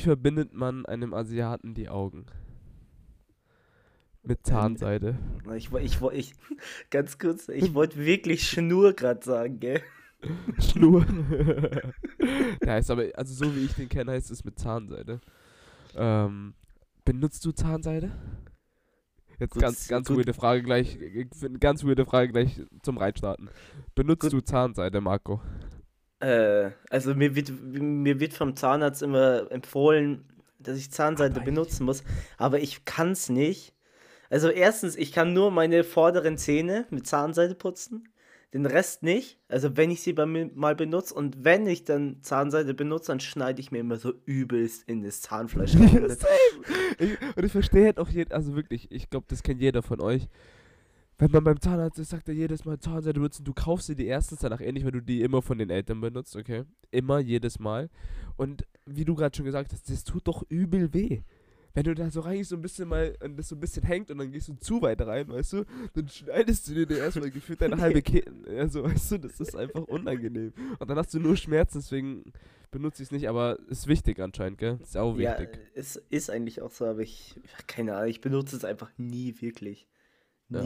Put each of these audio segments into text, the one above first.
wie verbindet man einem Asiaten die Augen? Mit Zahnseide. Ich, ich, ich, ganz kurz, ich wollte wirklich Schnur gerade sagen, gell? Schnur. Der heißt aber, also so wie ich den kenne, heißt es mit Zahnseide. Ähm, benutzt du Zahnseide? Jetzt Gut, ganz, ganz gut. weirde Frage gleich, äh, ganz weirde Frage gleich zum Reinstarten. Benutzt Gut. du Zahnseide, Marco? Äh, also mir wird, mir wird vom Zahnarzt immer empfohlen, dass ich Zahnseide benutzen muss, aber ich kann es nicht. Also erstens, ich kann nur meine vorderen Zähne mit Zahnseide putzen, den Rest nicht. Also wenn ich sie bei mir mal benutze und wenn ich dann Zahnseide benutze, dann schneide ich mir immer so übelst in das Zahnfleisch. rein. Und ich verstehe halt auch jeden, also wirklich, ich glaube, das kennt jeder von euch. Wenn man beim Zahnarzt ist, sagt er jedes Mal Zahnseide benutzen. Du kaufst sie die erstens danach ähnlich, weil du die immer von den Eltern benutzt, okay? Immer, jedes Mal. Und wie du gerade schon gesagt hast, das tut doch übel weh. Wenn du da so reingehst, so ein bisschen mal, und das so ein bisschen hängt und dann gehst du zu weit rein, weißt du, dann schneidest du dir erstmal gefühlt deine halbe Kehle. Also, weißt du, das ist einfach unangenehm. Und dann hast du nur Schmerzen, deswegen benutze ich es nicht, aber ist wichtig anscheinend, gell? Ist auch Ja, wichtig. es ist eigentlich auch so, aber ich, keine Ahnung, ich benutze es einfach nie wirklich. Ja.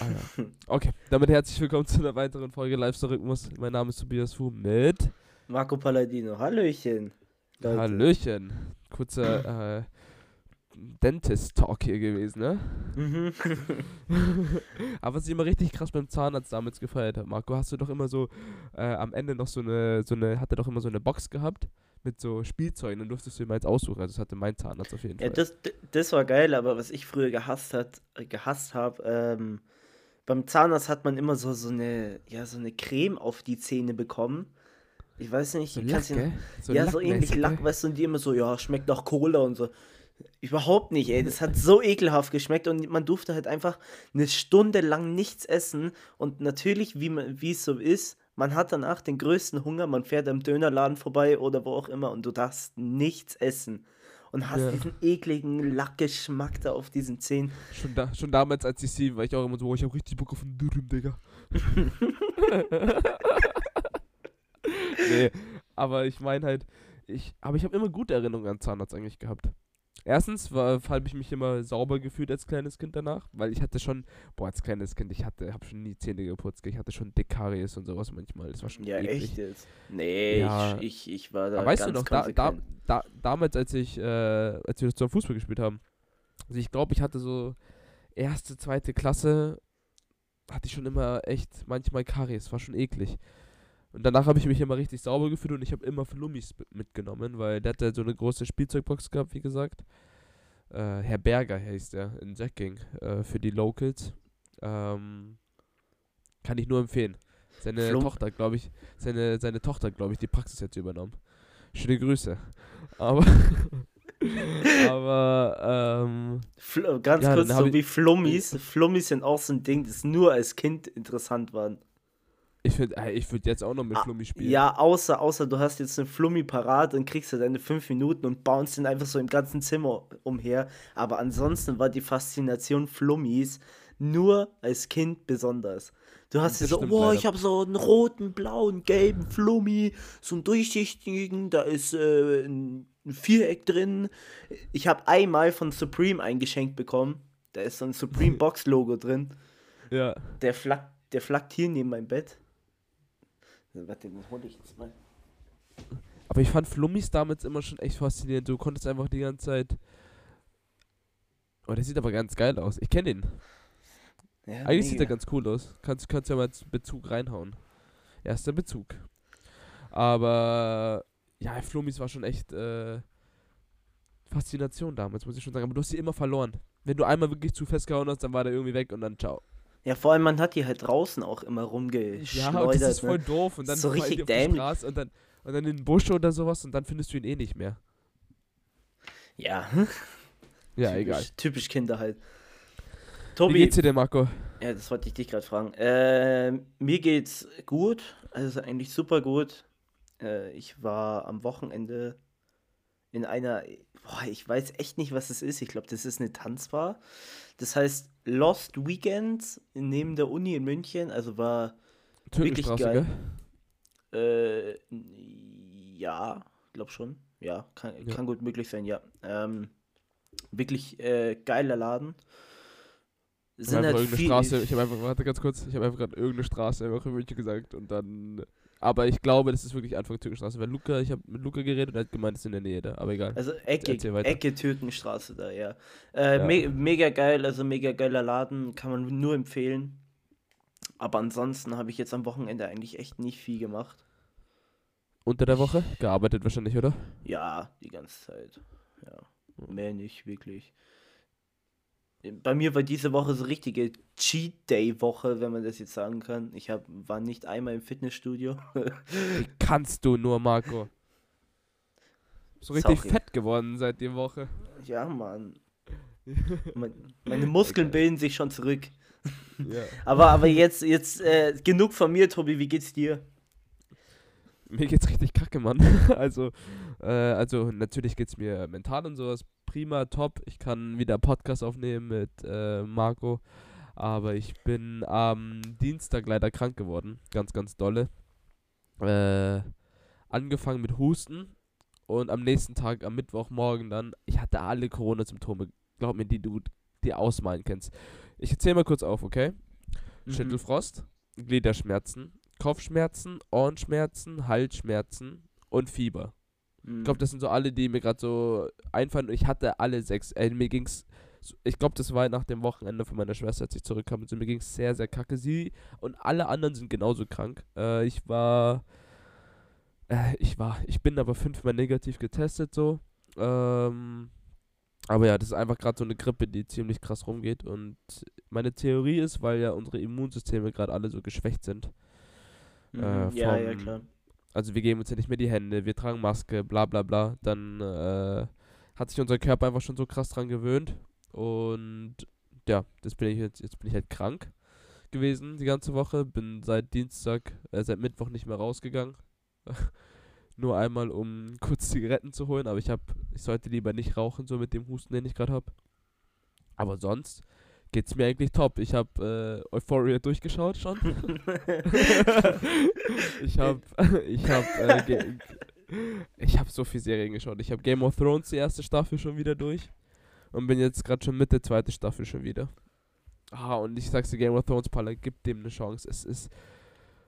Ah, ja. Okay, damit herzlich willkommen zu einer weiteren Folge Live-Rhythmus. Mein Name ist Tobias Fu mit Marco Palladino, Hallöchen. Leute. Hallöchen. Kurzer äh, Dentist-Talk hier gewesen, ne? Mhm. Aber was ich immer richtig krass beim Zahnarzt damals gefeiert habe, Marco, hast du doch immer so äh, am Ende noch so eine, so eine, hat er doch immer so eine Box gehabt mit so Spielzeugen, dann durftest du immer eins aussuchen. Also das hatte mein Zahnarzt auf jeden Ja, Fall. das, d- das war geil, aber was ich früher gehasst hat, gehasst habe, ähm, beim Zahnarzt hat man immer so, so eine, ja, so eine Creme auf die Zähne bekommen. Ich weiß nicht, so Lack, gell? So ja, so ähnlich Lack, weißt du, und die immer so, ja, schmeckt nach Cola und so. Überhaupt nicht, ey. Das hat so ekelhaft geschmeckt und man durfte halt einfach eine Stunde lang nichts essen. Und natürlich, wie man, wie es so ist, man hat danach den größten Hunger, man fährt am Dönerladen vorbei oder wo auch immer und du darfst nichts essen. Und hast Ja. diesen ekligen Lackgeschmack da auf diesen Zähnen. Schon, da, schon damals, als ich sie, war ich auch immer so, oh, ich hab richtig Bock auf einen Dürüm, Digga. nee, aber ich meine halt, ich, aber ich habe immer gute Erinnerungen an Zahnarzt eigentlich gehabt. Erstens habe ich mich immer sauber gefühlt als kleines Kind danach, weil ich hatte schon, boah, als kleines Kind, ich hatte, habe schon nie Zähne geputzt, ich hatte schon Dekaries und sowas manchmal, das war schon Ja, eklig. echt jetzt? Nee, Ja. ich, ich, ich war da Aber weißt du noch, da, da, da, damals, als ich, äh, als wir zusammen Fußball gespielt haben, also ich glaube, ich hatte so erste, zweite Klasse, hatte ich schon immer echt manchmal Karies, war schon eklig. Und danach habe ich mich immer richtig sauber gefühlt und ich habe immer Flummis mitgenommen, weil der hatte so eine große Spielzeugbox gehabt, wie gesagt. Äh, Herr Berger heißt der in Säcking, äh, für die Locals. Ähm, kann ich nur empfehlen. Seine Flum- Tochter, glaube ich, seine, seine Tochter, glaube ich, die Praxis jetzt übernommen. Schöne Grüße. Aber, aber, ähm, Fl ganz Ja, kurz, so wie Flummis. Flummis sind auch so ein Ding, das nur als Kind interessant war. Ich finde, ich würde jetzt auch noch mit Ah, Flummi spielen. Ja, außer, außer du hast jetzt einen Flummi parat und kriegst du deine fünf Minuten und bounce den einfach so im ganzen Zimmer umher. Aber ansonsten war die Faszination Flummis nur als Kind besonders. Du hast dir so, boah, leider. ich habe so einen roten, blauen, gelben Flummi, so einen durchsichtigen, da ist äh, ein ein Viereck drin. Ich habe einmal von Supreme eingeschenkt bekommen. Da ist so ein Supreme Box Logo drin. Ja. Der flackt, der flackt hier neben meinem Bett. Warte, den hol ich jetzt mal. Aber ich fand Flummis damals immer schon echt faszinierend. Du konntest einfach die ganze Zeit. Oh, der sieht aber ganz geil aus. Ich kenne den. Ja, Eigentlich sieht er mega. ganz cool aus. Kannst, kannst ja mal Bezug reinhauen. Erster Bezug. Aber ja, Flummis war schon echt äh, Faszination damals, muss ich schon sagen. Aber du hast sie immer verloren. Wenn du einmal wirklich zu festgehauen hast, dann war der irgendwie weg und dann ciao. Ja, vor allem, man hat die halt draußen auch immer rumgeschleudert. Ja, und das ist voll ne? doof. Und dann So richtig dämlich. Und dann, und dann in den Busch oder sowas und dann findest du ihn eh nicht mehr. Ja, Ja, typisch, egal. Typisch Kinder halt. Wie Tobi, geht's dir denn, Marco? ja, das wollte ich dich gerade fragen. Äh, mir geht's gut, also eigentlich super gut. Äh, ich war am Wochenende in einer, boah, ich weiß echt nicht, was es ist. Ich glaube, das ist eine Tanzbar. Das heißt Lost Weekends neben der Uni in München. Also war Wirklich geil. gell? Äh, ja, glaub schon. ja, kann, Ja. kann gut möglich sein, ja. Ähm, wirklich äh, geiler Laden. Ich Sind habe halt einfach irgendeine viel, Straße, ich habe einfach, warte ganz kurz, ich habe einfach gerade irgendeine Straße einfach in München gesagt und dann, aber ich glaube, das ist wirklich Anfang Türkenstraße, weil Luca, ich habe mit Luca geredet und er hat gemeint, es ist in der Nähe da, aber egal. Also Ecke. Ecke Türkenstraße da, ja. Äh, Ja. Me mega geil, also mega geiler Laden, kann man nur empfehlen. Aber ansonsten habe ich jetzt am Wochenende eigentlich echt nicht viel gemacht. Unter der Woche? Gearbeitet wahrscheinlich, oder? Ja, die ganze Zeit. Ja, mehr nicht wirklich. Bei mir war diese Woche so richtige Cheat Day Woche, wenn man das jetzt sagen kann. Ich hab, war nicht einmal im Fitnessstudio. Wie kannst du nur, Marco? So richtig Sorry. fett geworden seit der Woche. ja, Mann. Mein, meine Muskeln bilden sich schon zurück. Ja. Aber, aber jetzt, jetzt äh, genug von mir, Tobi. Wie geht's dir? Mir geht's richtig kacke, Mann. Also, äh, also natürlich geht's mir mental und sowas prima, top. Ich kann wieder Podcast aufnehmen mit äh, Marco. Aber ich bin am Dienstag leider krank geworden. Ganz, ganz dolle. Äh, angefangen mit Husten. Und am nächsten Tag, am Mittwochmorgen dann, ich hatte alle Corona-Symptome. Glaub mir, die du dir ausmalen kannst. Ich erzähl mal kurz auf, okay? Mhm. Schüttelfrost, Gliederschmerzen, Kopfschmerzen, Ohrenschmerzen, Halsschmerzen und Fieber. Mhm. Ich glaube, das sind so alle, die mir gerade so einfallen. Und ich hatte alle sechs. Ey, mir ging's. Ich glaube, das war nach dem Wochenende von meiner Schwester, als ich zurückkam. Und so, mir ging's sehr, sehr kacke. Sie und alle anderen sind genauso krank. Äh, ich war. Äh, ich war. Ich bin aber fünfmal negativ getestet, so. Ähm. Aber ja, das ist einfach gerade so eine Grippe, die ziemlich krass rumgeht. Und meine Theorie ist, weil ja unsere Immunsysteme gerade alle so geschwächt sind. Mhm. äh, ja, ja, vom- klar. Also wir geben uns ja nicht mehr die Hände, wir tragen Maske, bla bla bla. Dann äh, hat sich unser Körper einfach schon so krass dran gewöhnt. Und ja, das bin ich jetzt, jetzt bin ich halt krank gewesen die ganze Woche. Bin seit Dienstag, äh, seit Mittwoch nicht mehr rausgegangen. Nur einmal, um kurz Zigaretten zu holen, aber ich hab, ich sollte lieber nicht rauchen, so mit dem Husten, den ich gerade hab. Aber sonst geht's mir eigentlich top. Ich hab äh, Euphoria durchgeschaut schon. ich hab, ich hab, äh, ich hab so viel Serien geschaut. Ich hab Game of Thrones die erste Staffel schon wieder durch und bin jetzt gerade schon mit der zweiten Staffel schon wieder. Ah, und ich sag's dir, Game of Thrones, Paula, gib dem eine Chance. Es ist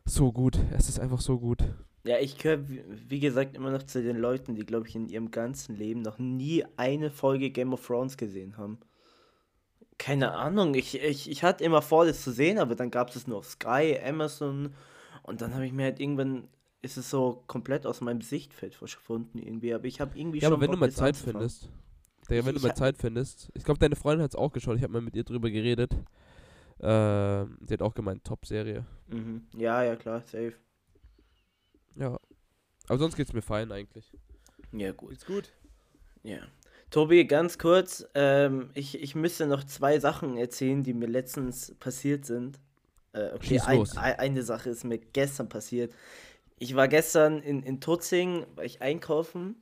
so gut. Es ist einfach so gut. Ja, ich gehöre, wie gesagt, immer noch zu den Leuten, die, glaube ich, in ihrem ganzen Leben noch nie eine Folge Game of Thrones gesehen haben. Keine Ahnung, ich, ich, ich hatte immer vor, das zu sehen, aber dann gab es es nur auf Sky, Amazon und dann habe ich mir halt irgendwann, ist es so komplett aus meinem Sichtfeld verschwunden irgendwie, aber ich habe irgendwie Ja, aber schon wenn du Bock, mal das Zeit anzufangen. findest. Digga, wenn Ich- du mal Zeit findest. Ich glaube, deine Freundin hat's auch geschaut. Ich habe mal mit ihr drüber geredet. Ähm, sie hat auch gemeint, Top-Serie. Mhm. Ja, ja, klar, safe. Ja. Aber sonst geht's mir fein eigentlich. Ja, gut. Geht's gut? Ja. Tobi, ganz kurz, ähm, ich, ich müsste noch zwei Sachen erzählen, die mir letztens passiert sind. Äh, okay, ein, eine Sache ist mir gestern passiert. Ich war gestern in, in Tutzing, war ich einkaufen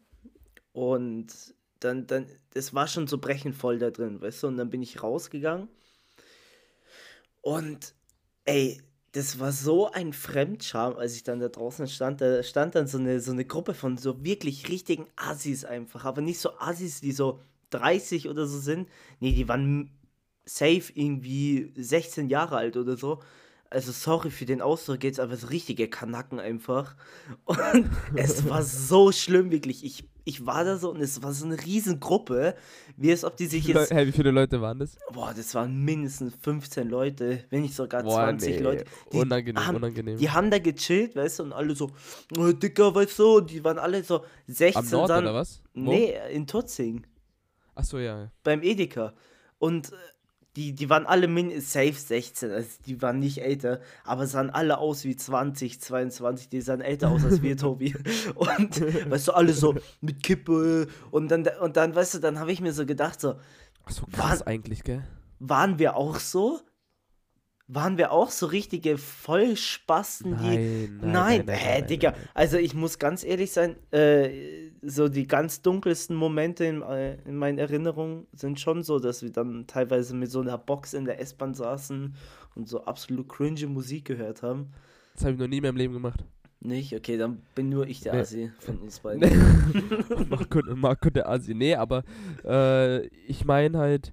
und dann, dann, es war schon so brechend voll da drin, weißt du, und dann bin ich rausgegangen und ey, das war so ein Fremdscham, als ich dann da draußen stand. Da stand dann so eine, so eine Gruppe von so wirklich richtigen Assis einfach. Aber nicht so Assis, die so 30 oder so sind. Nee, die waren safe irgendwie 16 Jahre alt oder so. Also sorry für den Ausdruck jetzt, aber so richtige Kanacken einfach. Und es war so schlimm, wirklich. Ich, ich war da so und es war so eine Riesengruppe, wie es ob die sich jetzt hey, wie viele Leute waren das? Boah, das waren mindestens 15 Leute, wenn nicht sogar Boah, 20 nee. Leute. Die unangenehm, haben, unangenehm. Die haben da gechillt, weißt du, und alle so, oh, Dicker, weißt du, die waren alle so 16. Am Nord dann, oder was? Wo? Nee, in Tutzing, Achso, ja. ja. beim Edeka. Und äh, die, die waren alle min safe 16, also die waren nicht älter, aber sahen alle aus wie 20, 22, die sahen älter aus als wir, Tobi. Und, weißt du, alle so mit Kippe und dann, und dann, weißt du, dann habe ich mir so gedacht, so, Achso, krass Wann- eigentlich, gell? waren wir auch so? Waren wir auch so richtige Vollspasten, die. Nein, nein, Nein, nein, hä, nein, Digga. Also ich muss ganz ehrlich sein, äh, so die ganz dunkelsten Momente in, äh, in meinen Erinnerungen sind schon so, dass wir dann teilweise mit so einer Box in der S-Bahn saßen und so absolut cringe Musik gehört haben. Das habe ich noch nie in meinem Leben gemacht. Nicht? Okay, dann bin nur ich der Nee. Assi von uns beiden. Marco, Marco der Asi. Nee, aber äh, ich meine halt,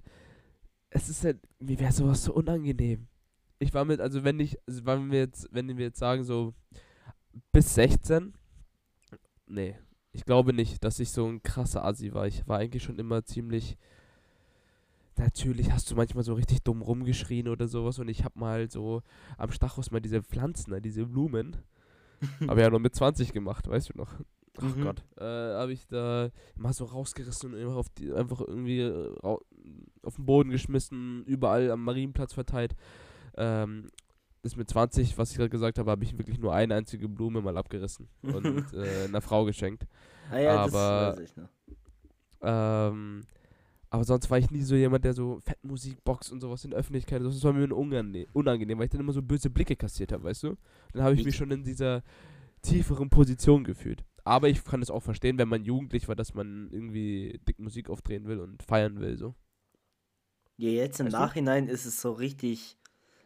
es ist halt, mir wäre sowas so unangenehm. Ich war mit, also wenn ich, also wenn wir jetzt, wenn wir jetzt sagen, so bis 16, nee, ich glaube nicht, dass ich so ein krasser Asi war. Ich war eigentlich schon immer ziemlich, natürlich hast du manchmal so richtig dumm rumgeschrien oder sowas und ich hab mal so am Stachus mal diese Pflanzen, ne, diese Blumen, habe ja noch mit 20 gemacht, weißt du noch? Ach Mhm. Gott. Äh, habe ich da mal so rausgerissen und einfach, auf die, einfach irgendwie äh, auf den Boden geschmissen, überall am Marienplatz verteilt. Ähm, ist mit 20, was ich gerade gesagt habe, habe ich wirklich nur eine einzige Blume mal abgerissen und äh, einer Frau geschenkt. Ah ja, Aber- das weiß ich noch. Ähm, aber sonst war ich nie so jemand, der so Fettmusik boxt und sowas in der Öffentlichkeit. Das war mir unangenehm, weil ich dann immer so böse Blicke kassiert habe, weißt du? Dann habe ich Ich- mich schon in dieser tieferen Position gefühlt. Aber ich kann es auch verstehen, wenn man jugendlich war, dass man irgendwie dick Musik aufdrehen will und feiern will, so. Ja, jetzt im Weißt du? Nachhinein ist es so richtig,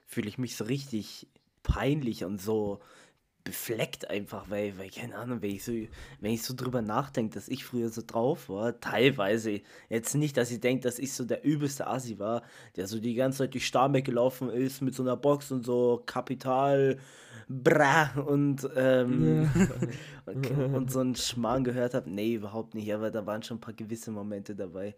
fühle ich mich so richtig peinlich und so befleckt einfach, weil, weil keine Ahnung, wenn ich so, wenn ich so drüber nachdenke, dass ich früher so drauf war, teilweise, jetzt nicht, dass ich denke, dass ich so der übelste Assi war, der so die ganze Zeit durch Starnberg gelaufen ist mit so einer Box und so Kapital, bra und, ähm, und, und so einen Schmarrn gehört habe. Nee, überhaupt nicht, aber da waren schon ein paar gewisse Momente dabei.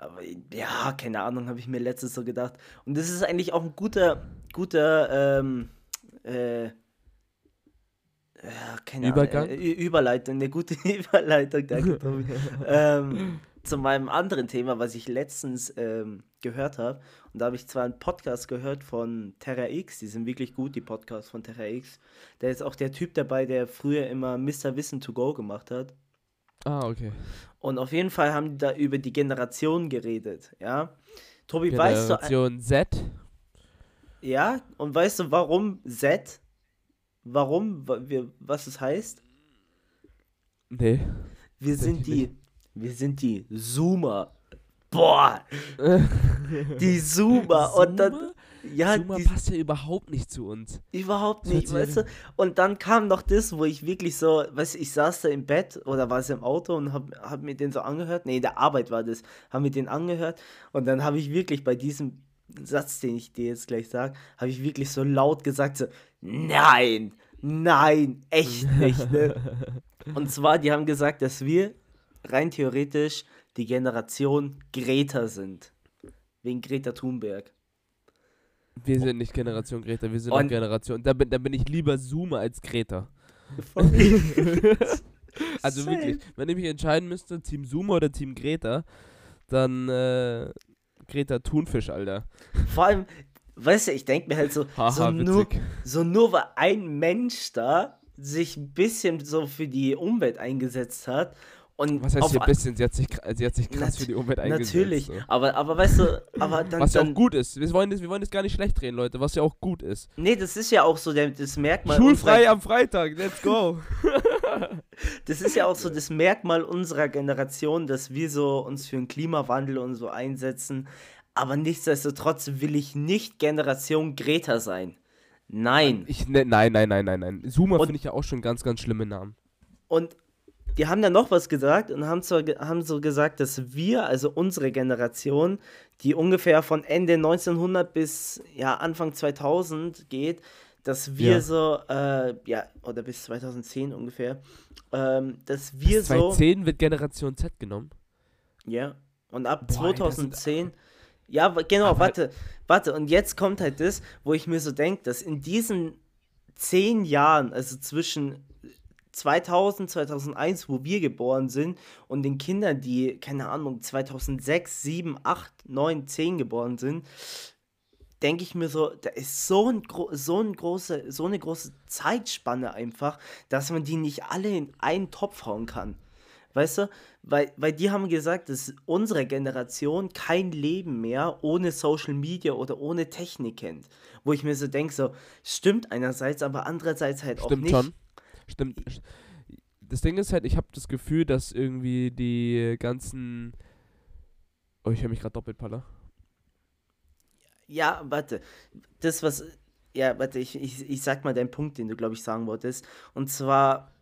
Aber ja, keine Ahnung, habe ich mir letztes so gedacht. Und das ist eigentlich auch ein guter, guter, ähm, äh, ja, keine Übergang? Ahnung, äh, Überleitung, eine gute Überleitung, danke, Tobi. ähm, zu meinem anderen Thema, was ich letztens ähm, gehört habe. Und da habe ich zwar einen Podcast gehört von Terra X, die sind wirklich gut, die Podcasts von Terra X. Da ist auch der Typ dabei, der früher immer Mr. Wissen to Go gemacht hat. Ah, okay. Und auf jeden Fall haben die da über die Generation geredet, ja. Tobi, weißt du, Generation Z. ja, und weißt du, warum Z? Warum, wir, was es heißt? Nee. Wir sind die, wir sind die Zoomer. Boah, die Zoomer. Und dann, Zoomer? Ja, Zoomer die, passt ja überhaupt nicht zu uns. überhaupt Das nicht, weißt du? Und dann kam noch das, wo ich wirklich so, weißt du, ich saß da im Bett oder war es im Auto und hab, hab mir den so angehört. Nee, in der Arbeit war das. Hab mir den angehört und dann habe ich wirklich bei diesem Satz, den ich dir jetzt gleich sage, habe ich wirklich so laut gesagt, so, nein, nein, echt nicht, ne? Und zwar, die haben gesagt, dass wir rein theoretisch die Generation Greta sind. Wegen Greta Thunberg. Wir sind nicht Generation Greta, wir sind Und- auch Generation. Da bin, da bin ich lieber Zoomer als Greta. Also Same. wirklich, wenn ich mich entscheiden müsste, Team Zoomer oder Team Greta, dann äh, Greta Thunfisch, Alter. Vor allem, weißt du, ich denke mir halt so, Haha, so, nur, so nur weil ein Mensch da sich ein bisschen so für die Umwelt eingesetzt hat und Was heißt hier ein bisschen? Sie hat sich, sie hat sich krass für die Umwelt eingesetzt. natürlich, So. aber, aber weißt du, aber dann, Was ja dann auch gut ist. Wir wollen, das, wir wollen das gar nicht schlecht reden, Leute, was ja auch gut ist. nee, das ist ja auch so der, das Merkmal Schulfrei unserer, am Freitag, let's go. das ist ja auch so das Merkmal unserer Generation, dass wir so uns für den Klimawandel und so einsetzen, aber nichtsdestotrotz will ich nicht Generation Greta sein. Nein. Ich, ne, nein, nein, nein, nein, nein. Zoomer finde ich ja auch schon ganz, ganz schlimme Namen. Und die haben dann noch was gesagt und haben, zwar, haben so gesagt, dass wir, also unsere Generation, die ungefähr von Ende 1900 bis ja, Anfang 2000 geht, dass wir Ja. so, äh, ja, oder bis 2010 ungefähr, ähm, dass wir Bis so, 2010 wird Generation Z genommen. ja, und ab Boah, ey, das sind- 2010, ja, genau, Aber- warte, warte, und jetzt kommt halt das, wo ich mir so denke, dass in diesen zehn Jahren, also zwischen 2000, 2001, wo wir geboren sind, und den Kindern, die, keine Ahnung, 2006, 7, 8, 9, 10 geboren sind, denke ich mir so, da ist so, ein, so, ein große, so eine große Zeitspanne einfach, dass man die nicht alle in einen Topf hauen kann. Weißt du? Weil, weil die haben gesagt, dass unsere Generation kein Leben mehr ohne Social Media oder ohne Technik kennt. Wo ich mir so denke, so, stimmt einerseits, aber andererseits halt auch Stimmt nicht. schon. Stimmt. Das Ding ist halt, ich habe das Gefühl, dass irgendwie die ganzen. Oh, ich höre mich gerade doppelt, Paller. Ja, warte. Das, was. Ja, warte, ich, ich, ich sag mal deinen Punkt, den du, glaube ich, sagen wolltest. Und zwar,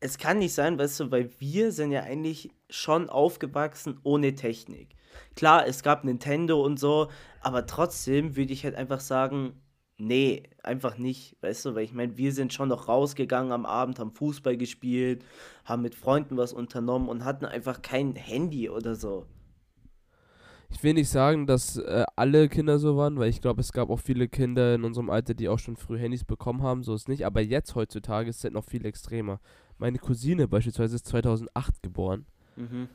es kann nicht sein, weißt du, weil wir sind ja eigentlich schon aufgewachsen ohne Technik. Klar, es gab Nintendo und so, aber trotzdem würde ich halt einfach sagen, nee, einfach nicht, weißt du, weil ich meine, wir sind schon noch rausgegangen am Abend, haben Fußball gespielt, haben mit Freunden was unternommen und hatten einfach kein Handy oder so. Ich will nicht sagen, dass äh, alle Kinder so waren, weil ich glaube, es gab auch viele Kinder in unserem Alter, die auch schon früh Handys bekommen haben, so ist nicht. Aber jetzt heutzutage ist es halt noch viel extremer. Meine Cousine beispielsweise ist 2008 geboren. Mhm.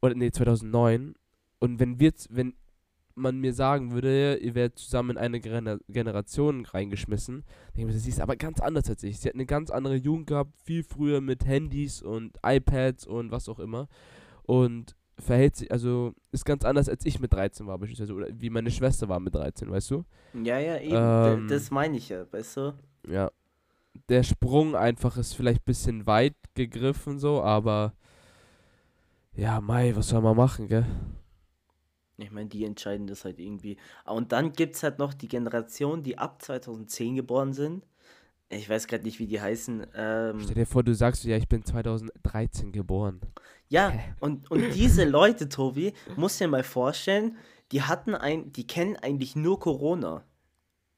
Oder nee, 2009. Und wenn wir, wenn man mir sagen würde, ihr werdet zusammen in eine Gener Generation reingeschmissen, denke ich mir, sie ist aber ganz anders als ich. Sie hat eine ganz andere Jugend gehabt, viel früher mit Handys und iPads und was auch immer. Und verhält sich, also ist ganz anders als ich mit 13 war beispielsweise oder wie meine Schwester war mit 13, weißt du? Ja, ja, eben, Ähm, das meine ich ja, weißt du? Ja. Der Sprung einfach ist vielleicht ein bisschen weit gegriffen so, aber ja, Mai, was soll man machen, gell? Ich meine, die entscheiden das halt irgendwie. Ah, Und dann gibt es halt noch die Generation, die ab 2010 geboren sind. Ich weiß gerade nicht, wie die heißen. Ähm, Stell dir vor, du sagst, ja, ich bin 2013 geboren. ja, und, und diese Leute, Tobi, musst dir mal vorstellen, die hatten ein, die kennen eigentlich nur Corona.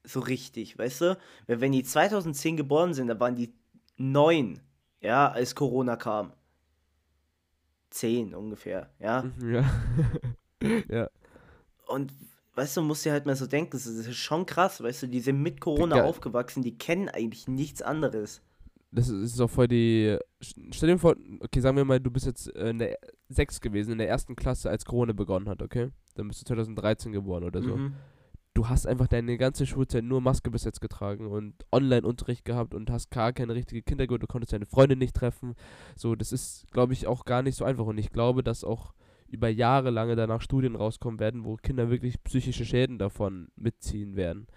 So richtig, weißt du? Weil wenn die 2010 geboren sind, da waren die neun, ja, als Corona kam. Zehn ungefähr, ja. Mhm, Ja. ja. Und weißt du, musst dir halt mal so denken, das ist schon krass, weißt du, die sind mit Corona Digga. aufgewachsen, die kennen eigentlich nichts anderes. Das ist ist auch voll die. Stell dir vor, okay, sagen wir mal, du bist jetzt äh, in der 6 gewesen, in der ersten Klasse, als Corona begonnen hat, okay? Dann bist du 2013 geboren oder so. Mhm. Du hast einfach deine ganze Schulzeit nur Maske bis jetzt getragen und Online-Unterricht gehabt und hast gar keine richtige Kindergurt, du konntest deine Freunde nicht treffen. So, das ist, glaube ich, auch gar nicht so einfach. Und ich glaube, dass auch über Jahre lange danach Studien rauskommen werden, wo Kinder wirklich psychische Schäden davon mitziehen werden.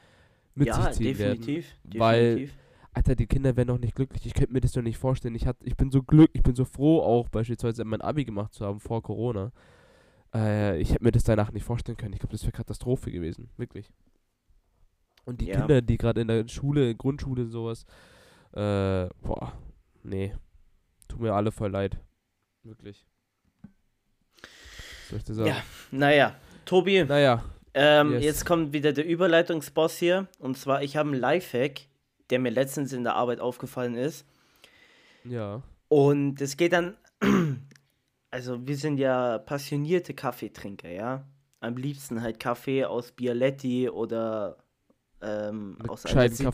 Mit Ja, sich ziehen werden. definitiv, weil- definitiv. Alter, die Kinder werden noch nicht glücklich. Ich könnte mir das doch nicht vorstellen. Ich, hat, ich bin so glück, ich bin so froh, auch beispielsweise mein Abi gemacht zu haben vor Corona. Äh, ich hätte mir das danach nicht vorstellen können. Ich glaube, das wäre Katastrophe gewesen. Wirklich. Und die Ja. Kinder, die gerade in der Schule, Grundschule, sowas, äh, boah, nee. Tut mir alle voll leid. Wirklich. Soll ich dir sagen? Ja, naja, Tobi, Naja, ähm, yes. jetzt kommt wieder der Überleitungsboss hier. Und zwar, ich habe einen Lifehack, der mir letztens in der Arbeit aufgefallen ist. ja. Und es geht dann, also wir sind ja passionierte Kaffeetrinker, ja. Am liebsten halt Kaffee aus Bialetti oder ähm, aus, einer Sieb,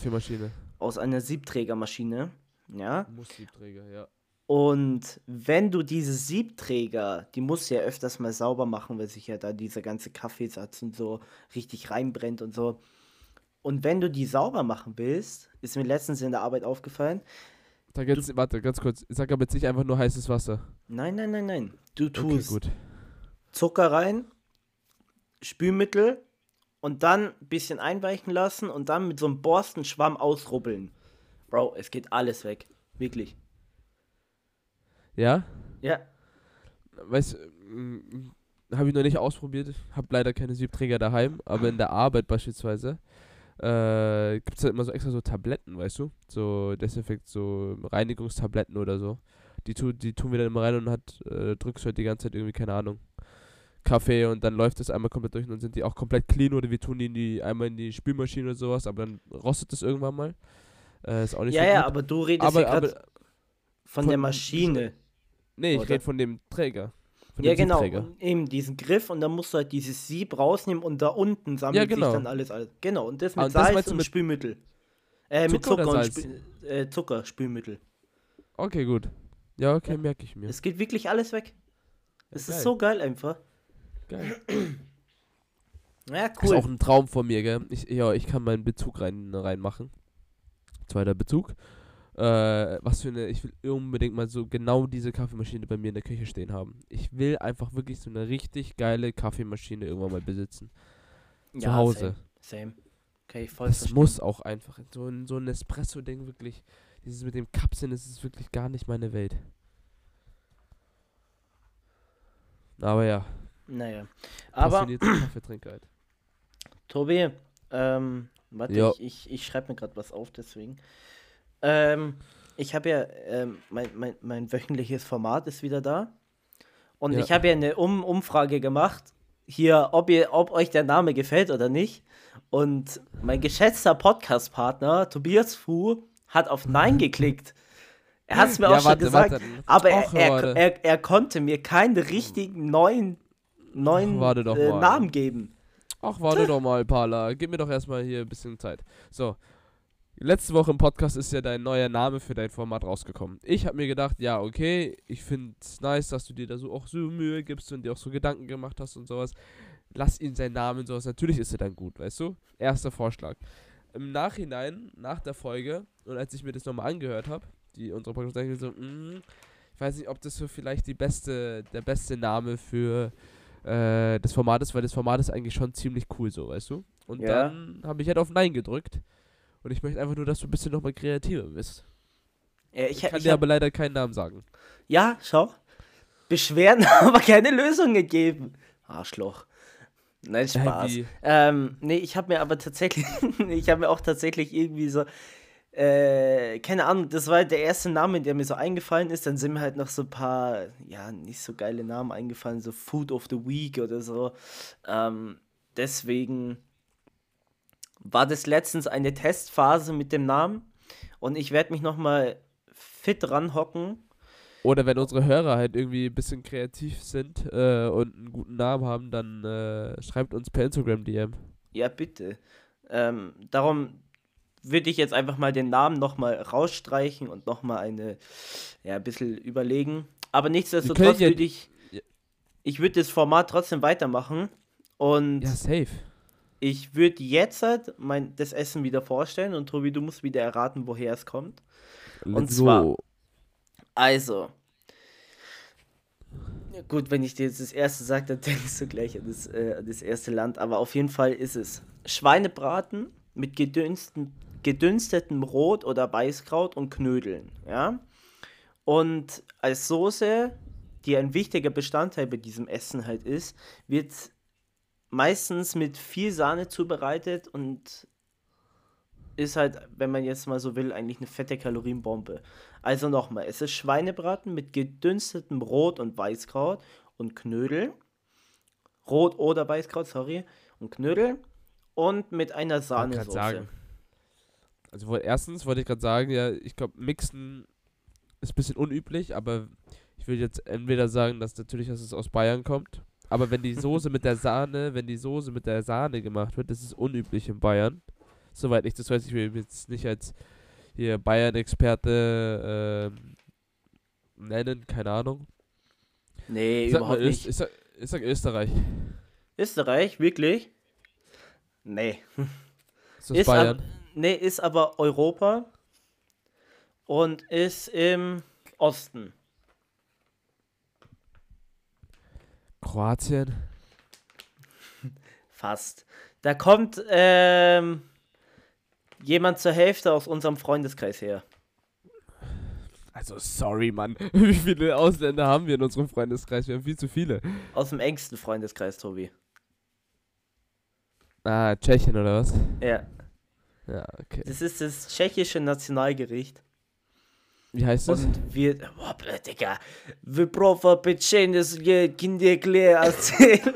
aus einer Siebträgermaschine, ja. Mussiebträger, ja. Und wenn du diese Siebträger, die musst du ja öfters mal sauber machen, weil sich ja da dieser ganze Kaffeesatz und so richtig reinbrennt und so. Und wenn du die sauber machen willst, ist mir letztens in der Arbeit aufgefallen, Sag jetzt, warte, ganz kurz. Sag aber jetzt nicht einfach nur heißes Wasser. nein, nein, nein, nein, du Okay, tust gut. Zucker rein, Spülmittel und dann ein bisschen einweichen lassen und dann mit so einem Borstenschwamm ausrubbeln. Bro, es geht alles weg. Wirklich. Ja? Ja. Weißt habe ich noch nicht ausprobiert. Habe leider keine Siebträger daheim, aber in der Arbeit beispielsweise äh, gibt es halt immer so extra so Tabletten, weißt du? So Desinfekt, so Reinigungstabletten oder so. Die, tu, die tun wir dann immer rein und hat, äh, drückst halt die ganze Zeit irgendwie, keine Ahnung, Kaffee und dann läuft das einmal komplett durch und dann sind die auch komplett clean oder wir tun die in die, einmal in die Spülmaschine oder sowas, aber dann rostet das irgendwann mal. Äh, ist auch nicht Ja, so ja, gut. aber du redest aber, aber von, von- der Maschine. Nee, ich rede von dem Träger. Von Ja, dem genau. Und eben diesen Griff und dann musst du halt dieses Sieb rausnehmen und da unten sammelt genau. sich dann alles. alles. Genau, und das Ah, mit und das Salz du und mit Spülmittel. Äh, mit Zucker oder Zucker und? Spül äh, Zucker, Spülmittel. Okay, gut. Ja, okay, Ja. merke ich mir. Es geht wirklich alles weg. Es geil. ist so geil einfach. Geil. Ja, Ist cool. auch ein Traum von mir, gell? Ich, ja, ich kann meinen Bezug rein, reinmachen. Zweiter Bezug. Äh, was für eine, ich will unbedingt mal so genau diese Kaffeemaschine bei mir in der Küche stehen haben. Ich will einfach wirklich so eine richtig geile Kaffeemaschine irgendwann mal besitzen. zu Hause. Same. same. Okay, voll Das verstehen. muss auch einfach. So ein, so ein Espresso-Ding wirklich. Dieses mit dem Kapseln, das ist wirklich gar nicht meine Welt. Aber ja, Naja. Aber, Kaffeetrinker halt. Tobi, ähm, Warte, Ja. ich, ich, ich schreibe mir gerade was auf, deswegen. Ähm, ich habe ja, ähm, mein, mein, mein wöchentliches Format ist wieder da. Und Ja. ich habe ja eine um Umfrage gemacht, hier, ob, ihr, ob euch der Name gefällt oder nicht. Und mein geschätzter Podcast-Partner, Tobias Fu, hat auf Nein geklickt. Er hat es mir Ja, auch schon warte, gesagt, warte. aber er, er, er, er konnte mir keinen richtigen neuen, neuen doch äh. Namen geben. Ach, warte doch mal, Pala. Gib mir doch erstmal hier ein bisschen Zeit. So. Letzte Woche im Podcast ist ja dein neuer Name für dein Format rausgekommen. Ich habe mir gedacht, ja, okay, ich finde es nice, dass du dir da so auch so Mühe gibst und dir auch so Gedanken gemacht hast und sowas. Lass ihn seinen Namen und sowas. Natürlich ist er dann gut, weißt du? Erster Vorschlag. Im Nachhinein, nach der Folge, und als ich mir das nochmal angehört habe, die unsere Podcast so, mm, ich weiß nicht, ob das so vielleicht die beste, der beste Name für äh, des Formates, weil das Format ist eigentlich schon ziemlich cool so, weißt du? Und Ja. dann habe ich halt auf Nein gedrückt. Und ich möchte einfach nur, dass du ein bisschen nochmal kreativer bist. Ja, Ich, ich, kann ich dir hab- aber leider keinen Namen sagen. Ja, schau. Beschwerden, aber keine Lösung gegeben. Arschloch. Nein, Spaß. wie? ähm, nee, ich habe mir aber tatsächlich, ich habe mir auch tatsächlich irgendwie so, äh, keine Ahnung, das war der erste Name, der mir so eingefallen ist. Dann sind mir halt noch so ein paar, ja, nicht so geile Namen eingefallen, so Food of the Week oder so. Ähm, deswegen war das letztens eine Testphase mit dem Namen und ich werde mich nochmal fit ranhocken Oder wenn unsere Hörer halt irgendwie ein bisschen kreativ sind äh, und einen guten Namen haben, dann äh, schreibt uns per Instagram DM. Ja, bitte. Ähm, darum würde ich jetzt einfach mal den Namen nochmal rausstreichen und nochmal eine, ja, ein bisschen überlegen. Aber nichtsdestotrotz würde ich, Ja. ich würde das Format trotzdem weitermachen und Ja, safe. Ich würde jetzt halt mein, das Essen wieder vorstellen und Tobi, du musst wieder erraten, woher es kommt. Und Let's zwar- go. Also, gut, wenn ich dir jetzt das erste sage, dann denkst du gleich an das, äh, an das erste Land. Aber auf jeden Fall ist es Schweinebraten mit gedünsten, gedünstetem Rot- oder Weißkraut und Knödeln. Ja? Und als Soße, die ein wichtiger Bestandteil bei diesem Essen halt ist, wird meistens mit viel Sahne zubereitet und ist halt, wenn man jetzt mal so will, eigentlich eine fette Kalorienbombe. Also nochmal, es ist Schweinebraten mit gedünstetem Rot- und Weißkraut und Knödel. Rot oder Weißkraut, sorry. Und Knödel. Und mit einer Sahnesoße. Also woll- erstens wollte ich gerade sagen, ja, ich glaube, Mixen ist ein bisschen unüblich, aber ich will jetzt entweder sagen, dass natürlich, dass es aus Bayern kommt. Aber wenn die Soße mit der Sahne, wenn die Soße mit der Sahne gemacht wird, das ist unüblich in Bayern. Soweit ich das weiß, ich will jetzt nicht als hier Bayern-Experte ähm, nennen, keine Ahnung. Nee, Ich mal, überhaupt Öst, nicht. ich, sag, ich sag Österreich. Österreich, wirklich? Nee. Ist das Ist Bayern? ab, nee, ist aber Europa und ist im Osten. Kroatien? Fast. Da kommt ähm, jemand zur Hälfte aus unserem Freundeskreis her. Also sorry, Mann. Wie viele Ausländer haben wir in unserem Freundeskreis? Wir haben viel zu viele. Aus dem engsten Freundeskreis, Tobi. Ah, Tschechien oder was? Ja. Ja, okay. Das ist das tschechische Nationalgericht. Wie heißt das? Und wir. Boah, Digga. Wyprofa pieczenie z Kinderkle erzählen.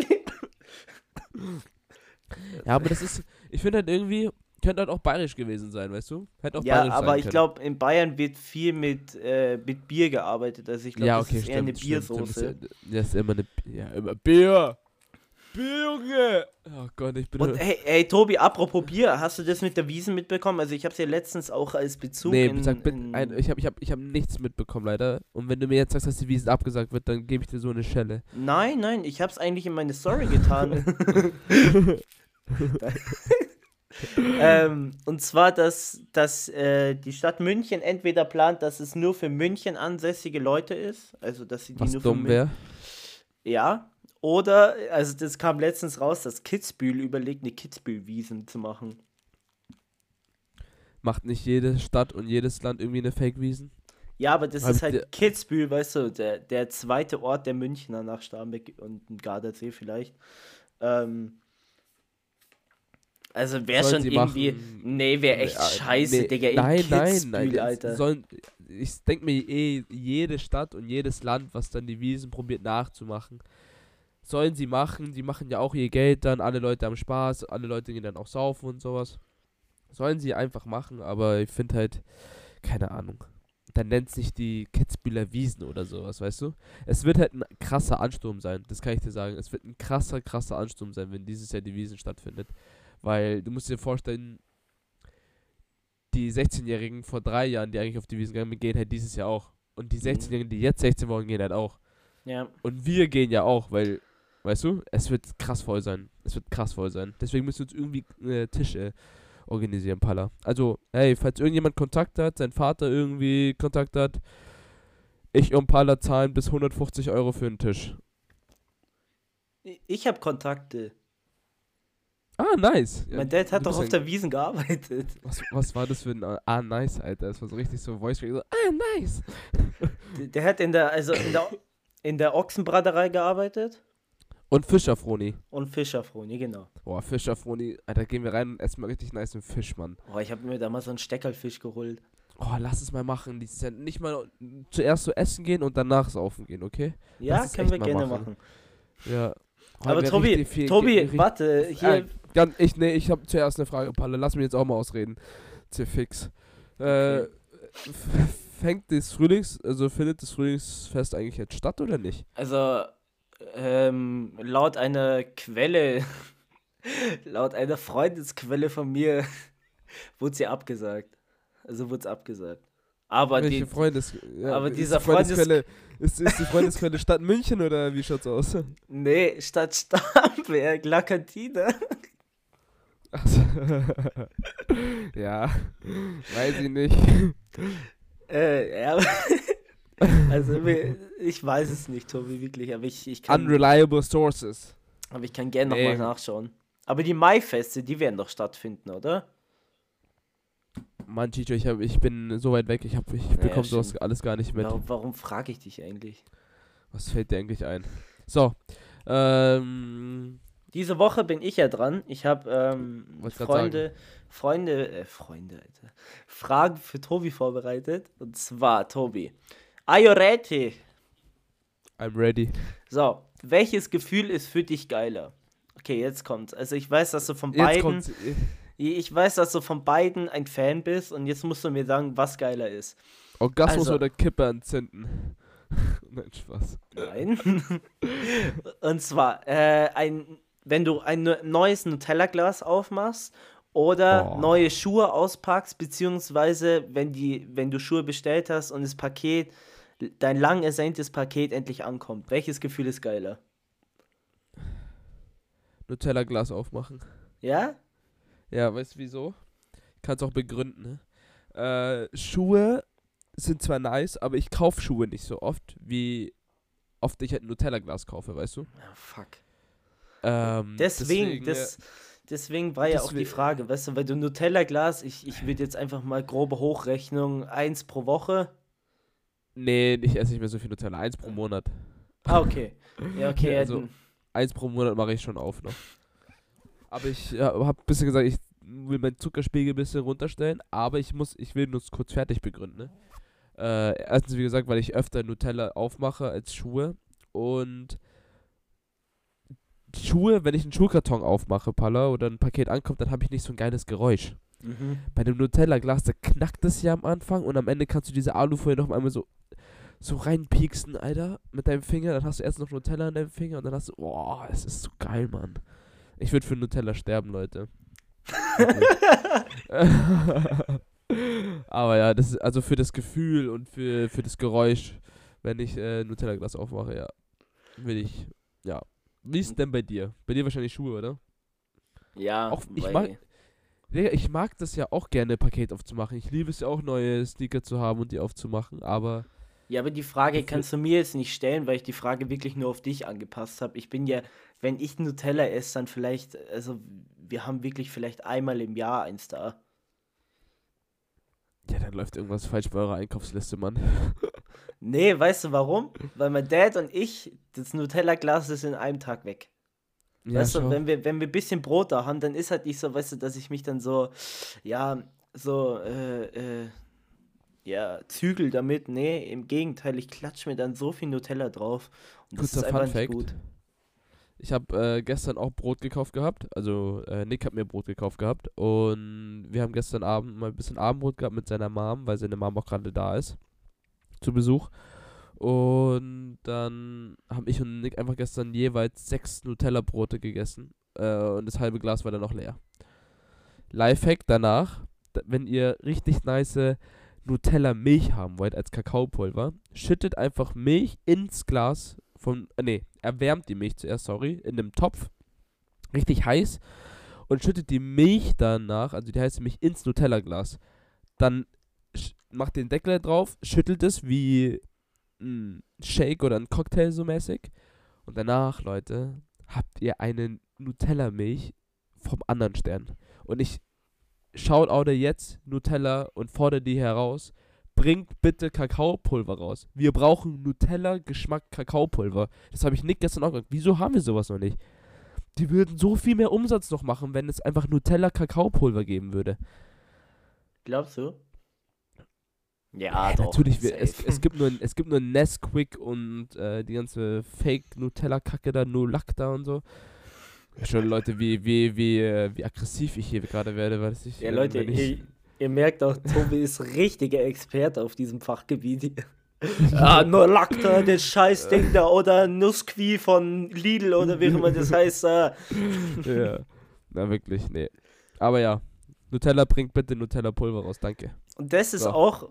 Ja, aber das ist, ich finde halt irgendwie, könnte halt auch bayerisch gewesen sein, weißt du? Hätte auch Ja, bayerisch aber sein ich glaube, in Bayern wird viel mit, äh, mit Bier gearbeitet. Also ich glaube, ja, das okay, ist eher eine stimmt, stimmt, stimmt. Biersoße. Das ist ja- Das ist immer eine, ja, immer Bier. Bier, Junge. Oh Gott, ich bin Und hey, hey, Tobi, apropos Bier, hast du das mit der Wiesen mitbekommen? Also ich habe es ja letztens auch als Bezug Nee, in, sag in ein, ich habe ich hab, ich hab nichts mitbekommen, leider. Und wenn du mir jetzt sagst, dass die Wiesen abgesagt wird, dann gebe ich dir so eine Schelle. Nein, nein, ich habe es eigentlich in meine Story getan. ähm, und zwar, dass, dass äh, die Stadt München entweder plant, dass es nur für München ansässige Leute ist, also dass sie die Was nur für dumm wäre. Ja, oder, also das kam letztens raus, dass Kitzbühel überlegt, eine Kitzbühel-Wiesen zu machen. Macht nicht jede Stadt und jedes Land irgendwie eine Fake-Wiesen? Ja, aber das Hab ist halt Kitzbühel, weißt du, der, der zweite Ort der Münchner nach Starnberg und Gardasee vielleicht. Ähm, Also wäre schon irgendwie. machen. Nee, wäre echt Nee, äh, scheiße, nee, Digga. In Nein, nein, Kitzbühel, nein. jetzt Alter. Sollen, ich denke mir eh, jede Stadt und jedes Land, was dann die Wiesen probiert nachzumachen, sollen sie machen. Die machen ja auch ihr Geld dann, alle Leute haben Spaß, alle Leute gehen dann auch saufen und sowas. Sollen sie einfach machen, aber ich finde halt, keine Ahnung. Dann nennt sich die Kitzbühler Wiesen oder sowas, weißt du? Es wird halt ein krasser Ansturm sein, das kann ich dir sagen. Es wird ein krasser, krasser Ansturm sein, wenn dieses Jahr die Wiesen stattfindet. Weil du musst dir vorstellen, die 16-Jährigen vor drei Jahren, die eigentlich auf die Wiesen gegangen sind, gehen halt dieses Jahr auch. Und die Mhm. 16-Jährigen, die jetzt 16 wollen, gehen halt auch. Ja. Und wir gehen ja auch, weil, weißt du, es wird krass voll sein. Es wird krass voll sein. Deswegen müssen wir uns irgendwie äh, Tische organisieren, Palla. Also, hey, falls irgendjemand Kontakt hat, sein Vater irgendwie Kontakt hat, ich und Palla zahlen bis 150 Euro für einen Tisch. Ich habe Kontakte. Ah, nice. Mein Dad hat doch auf der Wiesen gearbeitet. Was, was war das für ein äh, Ah, nice, Alter? Das war so richtig so Voice so, Ah, nice. Der- Der hat in der, also in der, in der Ochsenbraterei gearbeitet Und Fischerfroni. und Fischerfroni, genau. Boah, Fischerfroni. Alter, gehen wir rein und essen mal richtig nice einen Fisch, Mann. Oh, ich habe mir da mal so einen Steckerlfisch geholt. Oh, lass es mal machen. Dieses Jahr nicht mal zuerst so essen gehen und danach saufen gehen, okay? Ja, ist können wir gerne machen. machen. Ja. Oh, Aber Tobi, viel- Tobi, warte, hier, Äh, ganz, ich, nee, ich habe zuerst eine Frage, Palle. Lass mich jetzt auch mal ausreden. Sehr fix. Äh, Okay. fängt das Frühlings, also findet das Frühlingsfest eigentlich jetzt statt oder nicht? also ähm, laut einer Quelle, laut einer Freundesquelle von mir, wurde sie abgesagt. Also wurde es abgesagt. Aber Welche die, Freundes ja, aber dieser die Freundesquelle, ist, ist die Freundesquelle Stadt München oder wie schaut's aus? nee, statt Starnberg, La Cantina. Achso. ja, weiß ich nicht. Äh, ja. Also ich weiß es nicht, Tobi, wirklich, aber ich, ich kann, Unreliable Sources. aber ich kann gerne nochmal nachschauen. Aber die Maifeste, die werden doch stattfinden, oder? Mann, Chicho, ich, hab, ich bin so weit weg, ich, hab, ich bekomme sowas alles gar nicht mit. Warum, warum frage ich dich eigentlich? Was fällt dir eigentlich ein? So, ähm, Diese Woche bin ich ja dran. Ich habe ähm, Freunde, Freunde, äh, Freunde, Alter. Fragen für Tobi vorbereitet. Und zwar, Tobi. Are you ready? I'm ready. So, welches Gefühl ist für dich geiler? Okay, jetzt kommt's. Also ich weiß, dass du von Jetzt beiden, kommt's. ich weiß, dass du von beiden ein Fan bist und jetzt musst du mir sagen, was geiler ist. Orgasmus Also- oder Kippe anzünden? Nein, Spaß. Nein. und zwar, äh, ein, wenn du ein ne- neues Nutella-Glas aufmachst oder Oh. neue Schuhe auspackst, beziehungsweise wenn, die, wenn du Schuhe bestellt hast und das Paket, dein lang ersehntes Paket endlich ankommt. Welches Gefühl ist geiler? Nutella-Glas aufmachen. Ja? Ja, weißt du wieso? Ich kann es auch begründen, ne? Äh, Schuhe sind zwar nice, aber ich kaufe Schuhe nicht so oft, wie oft ich halt ein Nutella-Glas kaufe, weißt du? Ah, fuck. Ähm, Deswegen, ja. das, deswegen war ja auch die Deswegen- Frage, weißt du, weil du Nutella-Glas, ich, ich würde jetzt einfach mal grobe Hochrechnung, eins pro Woche. Nee, ich esse nicht mehr so viel Nutella. Eins pro Monat. Ah, okay. Ja, okay. Also- Eins pro Monat mache ich schon auf noch. Aber ich ja, habe ein bisschen gesagt, ich will meinen Zuckerspiegel ein bisschen runterstellen, aber ich muss, ich will nur kurz fertig begründen. Ne? Äh, erstens, wie gesagt, weil ich öfter Nutella aufmache als Schuhe. Und Schuhe, wenn ich einen Schuhkarton aufmache, Palla, oder ein Paket ankommt, dann habe ich nicht so ein geiles Geräusch. Mhm. Bei dem Nutella-Glas, da knackt es ja am Anfang und am Ende kannst du diese Alufolie noch einmal so, so reinpieksen, Alter, mit deinem Finger. Dann hast du erst noch Nutella an deinem Finger und dann hast du, boah, es ist so geil, Mann. Ich würde für Nutella sterben, Leute. Aber ja, das ist also für das Gefühl und für, für das Geräusch, wenn ich äh, Nutella-Glas aufmache, ja, will ich, ja. Wie ist denn bei dir? Bei dir wahrscheinlich Schuhe, oder? Ja, Auch- ich mag- ich mag das ja auch gerne, Paket aufzumachen. Ich liebe es ja auch, neue Sneaker zu haben und die aufzumachen, aber Ja, aber die Frage kannst du mir jetzt nicht stellen, weil ich die Frage wirklich nur auf dich angepasst habe. Ich bin ja, wenn ich Nutella esse, dann vielleicht, also wir haben wirklich vielleicht einmal im Jahr eins da. ja, dann läuft irgendwas falsch bei eurer Einkaufsliste, Mann. Nee, weißt du warum? Weil mein Dad und ich, das Nutella-Glas ist in einem Tag weg. Ja, weißt du, schau. wenn wir, wenn wir ein bisschen Brot da haben, dann ist halt nicht so, weißt du, dass ich mich dann so, ja, so, äh, äh, ja, zügel damit. Nee, im Gegenteil, ich klatsche mir dann so viel Nutella drauf. Und das Kurzer ist einfach Fun Fact. gut. Ich habe äh, gestern auch Brot gekauft gehabt. Also äh, Nick hat mir Brot gekauft gehabt. Und wir haben gestern Abend mal ein bisschen Abendbrot gehabt mit seiner Mom, weil seine Mom auch gerade da ist. Zu Besuch. Und dann haben ich und Nick einfach gestern jeweils sechs Nutella-Brote gegessen. Äh, und das halbe Glas war dann noch leer. Lifehack danach, wenn ihr richtig nice Nutella-Milch haben wollt als Kakaopulver, schüttet einfach Milch ins Glas von, äh, nee, erwärmt die Milch zuerst, sorry, in einem Topf, richtig heiß und schüttet die Milch danach, also die heiße Milch, ins Nutella-Glas. Dann macht den Deckel drauf, schüttelt es wie ein Shake oder ein Cocktail so mäßig und danach, Leute, habt ihr eine Nutella-Milch vom anderen Stern. Und ich shoutoute jetzt Nutella und fordere die heraus. Bringt bitte Kakaopulver raus. Wir brauchen Nutella-Geschmack Kakaopulver. Das habe ich Nick gestern auch gesagt. Wieso haben wir sowas noch nicht? Die würden so viel mehr Umsatz noch machen, wenn es einfach Nutella-Kakaopulver geben würde. Glaubst du? Ja, doch. Natürlich, wir, es, es gibt nur, es gibt nur Nesquik und äh, die ganze Fake-Nutella-Kacke da, Nulacta und so. Schon Leute, wie, wie, wie, äh, wie aggressiv ich hier gerade werde, weiß ich. Ja, Leute, ich, ihr, ihr merkt auch, Tobi ist richtiger Experte auf diesem Fachgebiet. ah, nur Lacta, das Scheißding da, oder Nussqui von Lidl oder wie auch immer das heißt. Äh. ja. Na wirklich, nee. Aber ja, Nutella bringt bitte Nutella-Pulver raus, danke. Und das ist So. auch,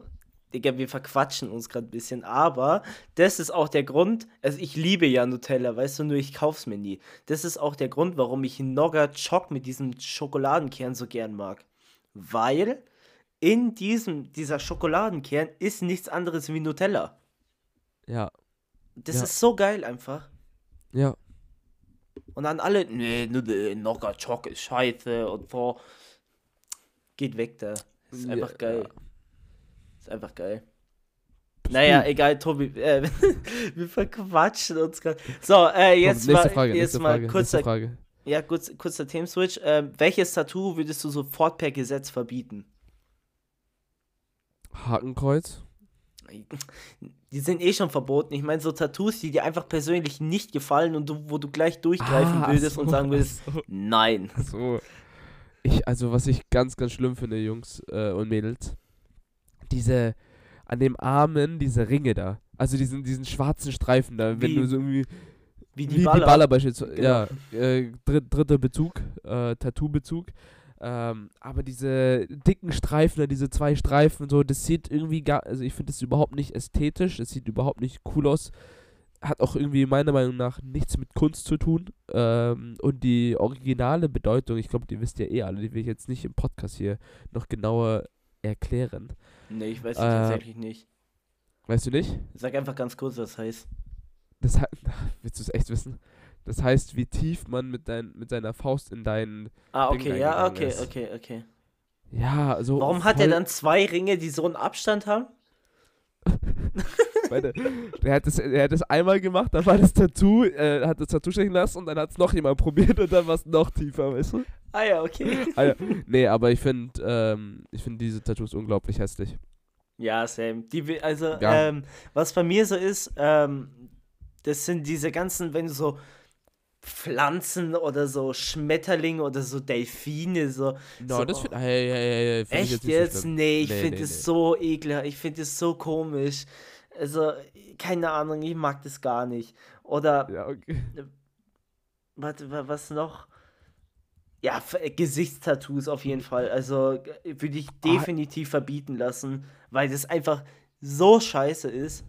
Digga, wir verquatschen uns gerade ein bisschen, aber das ist auch der Grund, also ich liebe ja Nutella, weißt du, nur ich kauf's mir nie. Das ist auch der Grund, warum ich Nogga Choc mit diesem Schokoladenkern so gern mag. Weil in diesem, dieser Schokoladenkern ist nichts anderes wie Nutella. Ja, Das Ja. ist so geil einfach. ja. Und dann alle, nee, Nogga Choc ist scheiße und so. Geht weg da. Ist Ja, einfach geil. ja. Ist einfach geil. Naja, egal, Tobi. Äh, wir verquatschen uns gerade. So, äh, jetzt Komm, mal, Frage, jetzt mal Frage, kurzer, Frage. ja, kurz, kurzer Themenswitch. Ähm, welches Tattoo würdest du sofort per Gesetz verbieten? Hakenkreuz? Die sind eh schon verboten. Ich meine, so Tattoos, die dir einfach persönlich nicht gefallen und du, wo du gleich durchgreifen Ah, würdest und so, sagen würdest, so. nein. So. Ich, also was ich ganz, ganz schlimm finde, Jungs äh, und Mädels, diese, an dem Armen, diese Ringe da. Also diesen, diesen schwarzen Streifen da, wenn Wie- du so irgendwie, Wie wie die die Baller. Baller, beispielsweise, Genau. ja, äh, dritt, dritter Bezug, äh, Tattoo-Bezug. Ähm, aber diese dicken Streifen, da, diese zwei Streifen, so, das sieht irgendwie gar, also ich finde das überhaupt nicht ästhetisch, das sieht überhaupt nicht cool aus. Hat auch irgendwie meiner Meinung nach nichts mit Kunst zu tun. Ähm, und die originale Bedeutung, ich glaube, die wisst ihr eh alle, die will ich jetzt nicht im Podcast hier noch genauer erklären. Nee, ich weiß es Äh, tatsächlich nicht. Weißt du nicht? Sag einfach ganz kurz, was das heißt. Das hat, willst du es echt wissen? Das heißt, wie tief man mit, dein, mit seiner Faust in deinen. Ah, okay, ja, okay, ist. okay, okay. Ja, so. Warum hat er dann zwei Ringe, die so einen Abstand haben? Meine, der, hat das, der hat das einmal gemacht, dann war das Tattoo, äh, hat das Tattoo stechen lassen und dann hat es noch jemand probiert und dann war es noch tiefer, weißt du? Ah ja, okay. Ah, ja. Nee, aber ich finde, ähm, ich finde diese Tattoos unglaublich hässlich. Ja, Sam. Die, also, Ja. ähm, was bei mir so ist, ähm, das sind diese ganzen, wenn du so Pflanzen oder so Schmetterlinge oder so Delfine, so. No, so das finde hey, hey, hey, find ich so jetzt? schlimm. nee, ich Nee, finde es nee. so ekelhaft. Ich finde es so komisch. Also, keine Ahnung, ich mag das gar nicht. Oder, Ja, okay. warte, wa- was noch? Ja, äh, Gesichtstattoos auf jeden Fall. Also, äh, würde ich Ah. definitiv verbieten lassen, weil das einfach so scheiße ist.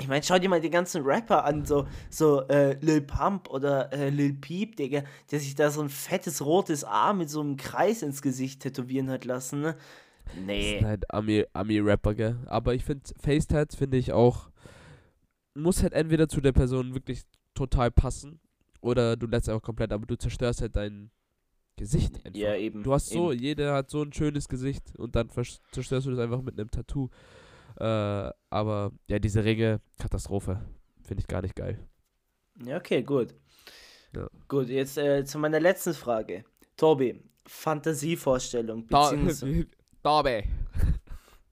Ich meine, schau dir mal die ganzen Rapper an, so, so äh, Lil Pump oder äh, Lil Peep, Digga, der sich da so ein fettes rotes A mit so einem Kreis ins Gesicht tätowieren hat lassen. Ne? Das sind Nee. halt Ami- Ami-Rapper, gell? Aber ich finde, Facetats finde ich auch, muss halt entweder zu der Person wirklich total passen oder du lässt einfach komplett, aber du zerstörst halt dein Gesicht einfach. Ja, eben. Du hast so, eben. jeder hat so ein schönes Gesicht und dann zerstörst du das einfach mit einem Tattoo. Äh, aber ja, diese Ringe, Katastrophe. Finde ich gar nicht geil. Ja, okay, gut. Ja. Gut, jetzt äh, zu meiner letzten Frage. Tobi, Fantasievorstellung, beziehungsweise... dabei.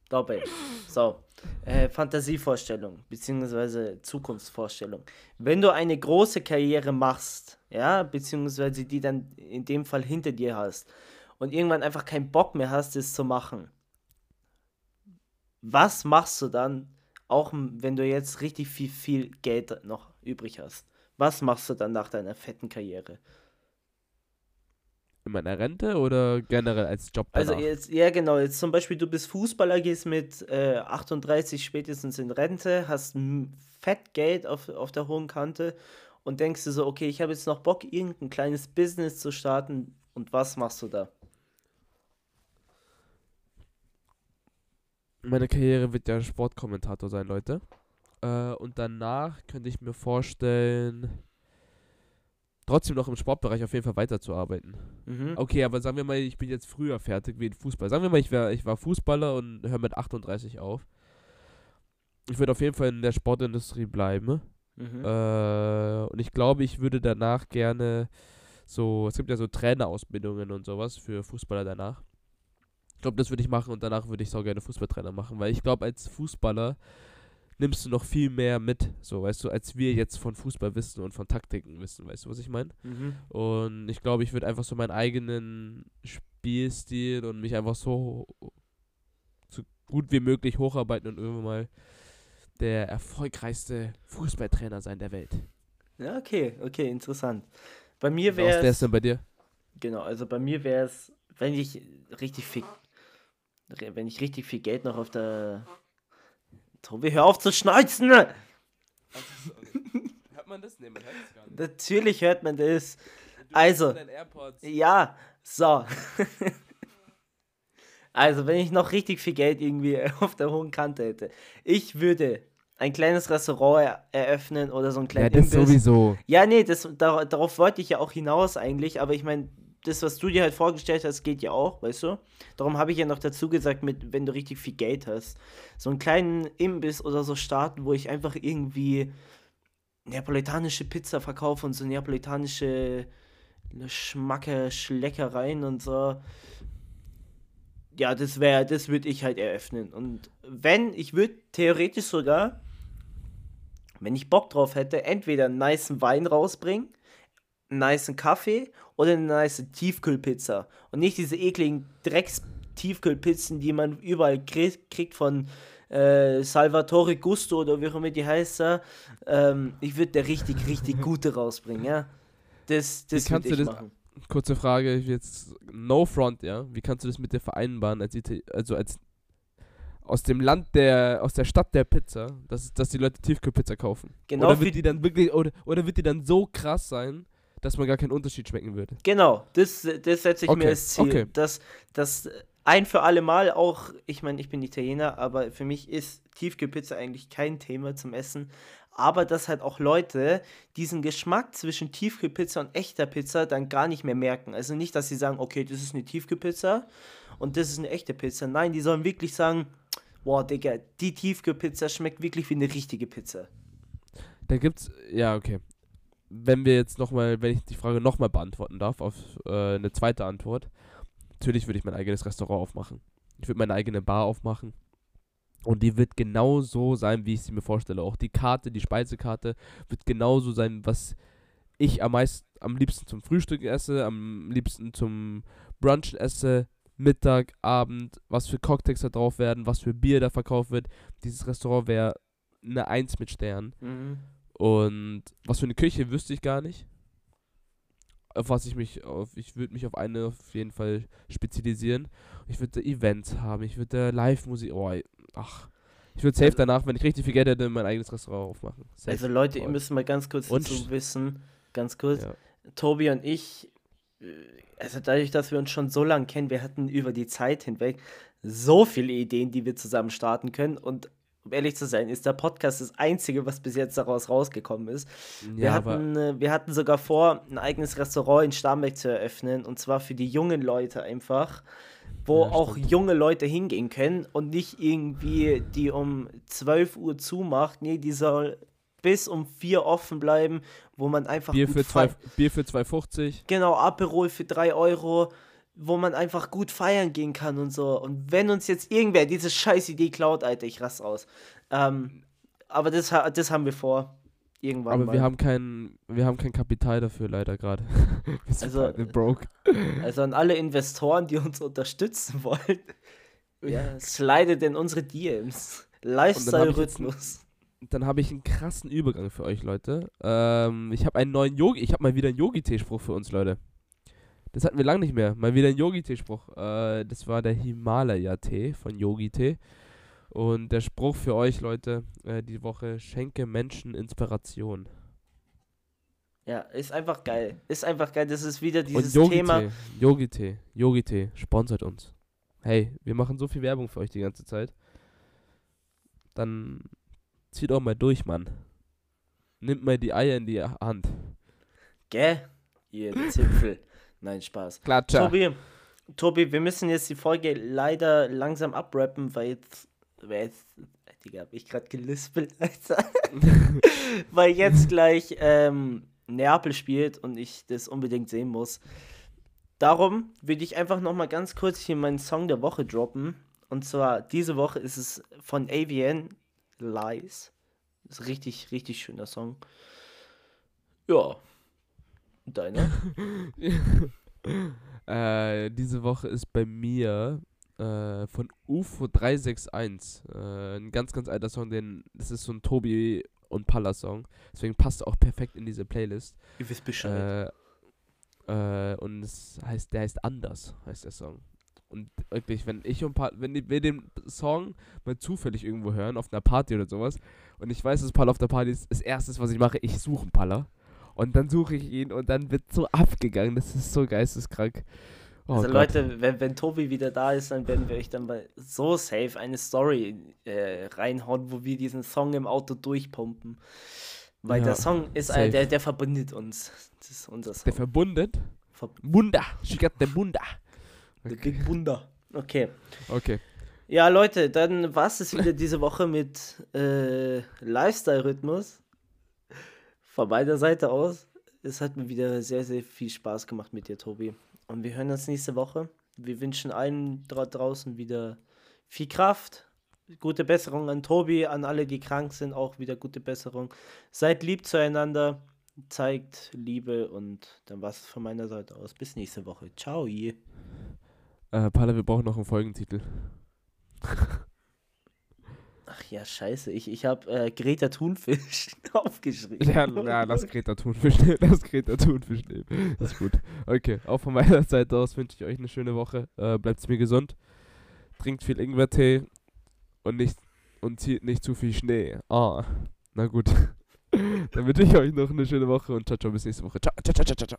Dabei. So. Äh, Fantasievorstellung, beziehungsweise Zukunftsvorstellung. Wenn du eine große Karriere machst, ja, beziehungsweise die dann in dem Fall hinter dir hast und irgendwann einfach keinen Bock mehr hast, das zu machen, was machst du dann, auch wenn du jetzt richtig viel, viel Geld noch übrig hast? Was machst du dann nach deiner fetten Karriere? In meiner Rente oder generell als Job Also danach? jetzt, ja genau, jetzt zum Beispiel du bist Fußballer, gehst mit äh, 38 spätestens in Rente, hast fett Geld auf, auf der hohen Kante und denkst dir so, okay, ich habe jetzt noch Bock, irgendein kleines Business zu starten und was machst du da? Meine Karriere wird ja Sportkommentator sein, Leute. Äh, und danach könnte ich mir vorstellen, trotzdem noch im Sportbereich auf jeden Fall weiterzuarbeiten. Mhm. Okay, aber sagen wir mal, ich bin jetzt früher fertig wie in Fußball. Sagen wir mal, ich, wär, ich war Fußballer und höre mit 38 auf. Ich würde auf jeden Fall in der Sportindustrie bleiben. Mhm. Äh, und ich glaube, ich würde danach gerne so, es gibt ja so Trainerausbildungen und sowas für Fußballer danach. Ich glaube, das würde ich machen und danach würde ich so gerne Fußballtrainer machen, weil ich glaube, als Fußballer nimmst du noch viel mehr mit, so, weißt du, als wir jetzt von Fußball wissen und von Taktiken wissen, weißt du, was ich meine? Mhm. Und ich glaube, ich würde einfach so meinen eigenen Spielstil und mich einfach so, so gut wie möglich hocharbeiten und irgendwann mal der erfolgreichste Fußballtrainer sein der Welt. Ja, okay, okay, interessant. Bei mir wäre ist denn bei dir? genau, also bei mir wäre es, wenn ich richtig viel, wenn ich richtig viel Geld noch auf der Tobi, hör auf zu schneuzen! Hört man das? Nee, man hört es gar nicht. Natürlich hört man das. Also, ja, so. Also, wenn ich noch richtig viel Geld irgendwie auf der hohen Kante hätte, ich würde ein kleines Restaurant er eröffnen oder so ein Ja, kleines das sowieso. Ja, nee, das, dar darauf wollte ich ja auch hinaus eigentlich, aber ich meine, das, was du dir halt vorgestellt hast, geht ja auch, weißt du? Darum habe ich ja noch dazu gesagt, mit, wenn du richtig viel Geld hast, so einen kleinen Imbiss oder so starten, wo ich einfach irgendwie neapolitanische Pizza verkaufe und so neapolitanische Schmacke, Schleckereien und so. Ja, das wäre, das würde ich halt eröffnen. Und wenn, ich würde theoretisch sogar, wenn ich Bock drauf hätte, entweder einen niceen Wein rausbringen, einen niceen Kaffee oder eine nice Tiefkühlpizza. Und nicht diese ekligen Drecks-Tiefkühlpizzen, die man überall krieg, kriegt von äh, Salvatore Gusto oder wie auch immer die heißt. Ähm, ich würde der richtig, richtig gute rausbringen, ja. Das, das kannst du das- machen. Kurze Frage, jetzt no front, ja. Wie kannst du das mit dir vereinbaren, als also als aus dem Land der, aus der Stadt der Pizza, dass, dass die Leute Tiefkühlpizza kaufen? Genau oder wird die dann wirklich, oder, oder wird die dann so krass sein, dass man gar keinen Unterschied schmecken würde? Genau, das, das setze ich Okay, mir als Ziel. okay. Dass das ein für alle Mal auch, ich meine, ich bin Italiener, aber für mich ist Tiefkühlpizza eigentlich kein Thema zum Essen. Aber dass halt auch Leute diesen Geschmack zwischen Tiefkühlpizza und echter Pizza dann gar nicht mehr merken. Also nicht, dass sie sagen, okay, das ist eine Tiefkühlpizza und das ist eine echte Pizza. Nein, die sollen wirklich sagen, boah, Digga, die Tiefkühlpizza schmeckt wirklich wie eine richtige Pizza. Da gibt's, ja, okay. Wenn wir jetzt nochmal, wenn ich die Frage nochmal beantworten darf, auf äh, eine zweite Antwort. Natürlich würde ich mein eigenes Restaurant aufmachen. Ich würde meine eigene Bar aufmachen. Und die wird genau so sein, wie ich sie mir vorstelle. Auch die Karte, die Speisekarte wird genauso sein, was ich am meisten, am liebsten zum Frühstück esse, am liebsten zum Brunchen esse, Mittag, Abend, was für Cocktails da drauf werden, was für Bier da verkauft wird. Dieses Restaurant wäre eine Eins mit Sternen. Mhm. Und was für eine Küche wüsste ich gar nicht. Auf was ich mich auf, ich würde mich auf eine auf jeden Fall spezialisieren. Ich würde Events haben, ich würde Live-Musik, oh, ach. Ich würde safe Also- danach, wenn ich richtig viel Geld hätte, mein eigenes Restaurant aufmachen. Safe. Also Leute, ihr müsst mal ganz kurz Und- dazu wissen, ganz kurz, Ja. Tobi und ich, äh, also dadurch, dass wir uns schon so lange kennen, wir hatten über die Zeit hinweg so viele Ideen, die wir zusammen starten können. Und um ehrlich zu sein, ist der Podcast das Einzige, was bis jetzt daraus rausgekommen ist. Wir, Ja, aber hatten, äh, wir hatten sogar vor, ein eigenes Restaurant in Starnberg zu eröffnen. Und zwar für die jungen Leute einfach. Wo Ja, auch junge Leute hingehen können und nicht irgendwie die um 12 Uhr zumacht. Nee, die soll bis um 4 offen bleiben, wo man einfach Bier für, zwei, fei- Bier für 2,50. Genau, Aperol für 3 Euro, wo man einfach gut feiern gehen kann und so. Und wenn uns jetzt irgendwer diese scheiß Idee klaut, Alter, ich raste aus. Ähm, aber das, das haben wir vor. Irgendwann Aber mal. wir haben kein, wir haben kein Kapital dafür leider gerade. wir sind Also, broke. Also an alle Investoren, die uns unterstützen wollen, ja, slidet in unsere DMs. Lifestyle-Rhythmus. Dann habe ich einen krassen Übergang für euch, Leute. Ähm, ich habe einen neuen Yogi, ich habe mal wieder einen Yogi-Tee-Spruch für uns, Leute. Das hatten wir lange nicht mehr. Mal wieder ein Yogi-Tee-Spruch. Äh, das war der Himalaya-Tee von Yogi-Tee. Und der Spruch für euch, Leute, äh, die Woche: Schenke Menschen Inspiration. Ja, ist einfach geil. Ist einfach geil. Das ist wieder Und dieses Yogi-Tee, Thema. Yogi-Tee, Yogi-Tee, sponsert uns. Hey, wir machen so viel Werbung für euch die ganze Zeit. Dann zieht auch mal durch, Mann. Nimmt mal die Eier in die Hand. Gell? Ihr Zipfel. Nein, Spaß. Klatscher. Tobi, Tobi, wir müssen jetzt die Folge leider langsam abrappen, weil jetzt. Weil jetzt Digga, hab ich gerade gelispelt, Alter. weil jetzt gleich ähm, Neapel spielt und ich das unbedingt sehen muss. Darum würde ich einfach nochmal ganz kurz hier meinen Song der Woche droppen. Und zwar diese Woche ist es von AVN Lies. Ist richtig, richtig schöner Song. Ja. Deiner? äh, diese Woche ist bei mir äh, von UFO 361. Äh, ein ganz, ganz alter Song, den, das ist so ein Tobi und Palla Song. Deswegen passt er auch perfekt in diese Playlist. Ihr wisst Bescheid. Äh, äh, und es heißt, der heißt anders, heißt der Song. Und wirklich, wenn ich und pa wenn wir den Song mal zufällig irgendwo hören, auf einer Party oder sowas, und ich weiß, dass Palla auf der Party ist, das erste, was ich mache, ich suche einen Palla. Und dann suche ich ihn und dann wird so abgegangen. Das ist so geisteskrank. Oh also Gott. Leute, wenn, wenn Tobi wieder da ist, dann werden wir euch dann mal so safe eine Story äh, reinhauen, wo wir diesen Song im Auto durchpumpen. Weil Ja, der Song ist ein, der, der verbindet uns. Das ist unser Song. Der verbundet? Ver Bunda. She got the Bunda. The Big Bunda. Okay. Okay. Ja, Leute, dann war es wieder diese Woche mit äh, Lifestyle-Rhythmus. Von meiner Seite aus. Es hat mir wieder sehr, sehr viel Spaß gemacht mit dir, Tobi. Und wir hören uns nächste Woche. Wir wünschen allen dra draußen wieder viel Kraft, gute Besserung an Tobi, an alle, die krank sind, auch wieder gute Besserung. Seid lieb zueinander, zeigt Liebe und dann war es von meiner Seite aus. Bis nächste Woche. Ciao. Äh, Palla, wir brauchen noch einen Folgentitel. Ach ja, scheiße. Ich, ich habe äh, Greta Thunfisch aufgeschrieben. Ja, ja, lass Greta Thunfisch nehmen. Lass Greta Thunfisch nehmen. Das ist gut. Okay, auch von meiner Seite aus wünsche ich euch eine schöne Woche. Äh, bleibt mir gesund. Trinkt viel Ingwertee und nicht und zieht nicht zu viel Schnee. Ah, na gut. Dann wünsche ich euch noch eine schöne Woche und ciao, ciao, bis nächste Woche. Ciao, ciao, ciao, ciao, ciao.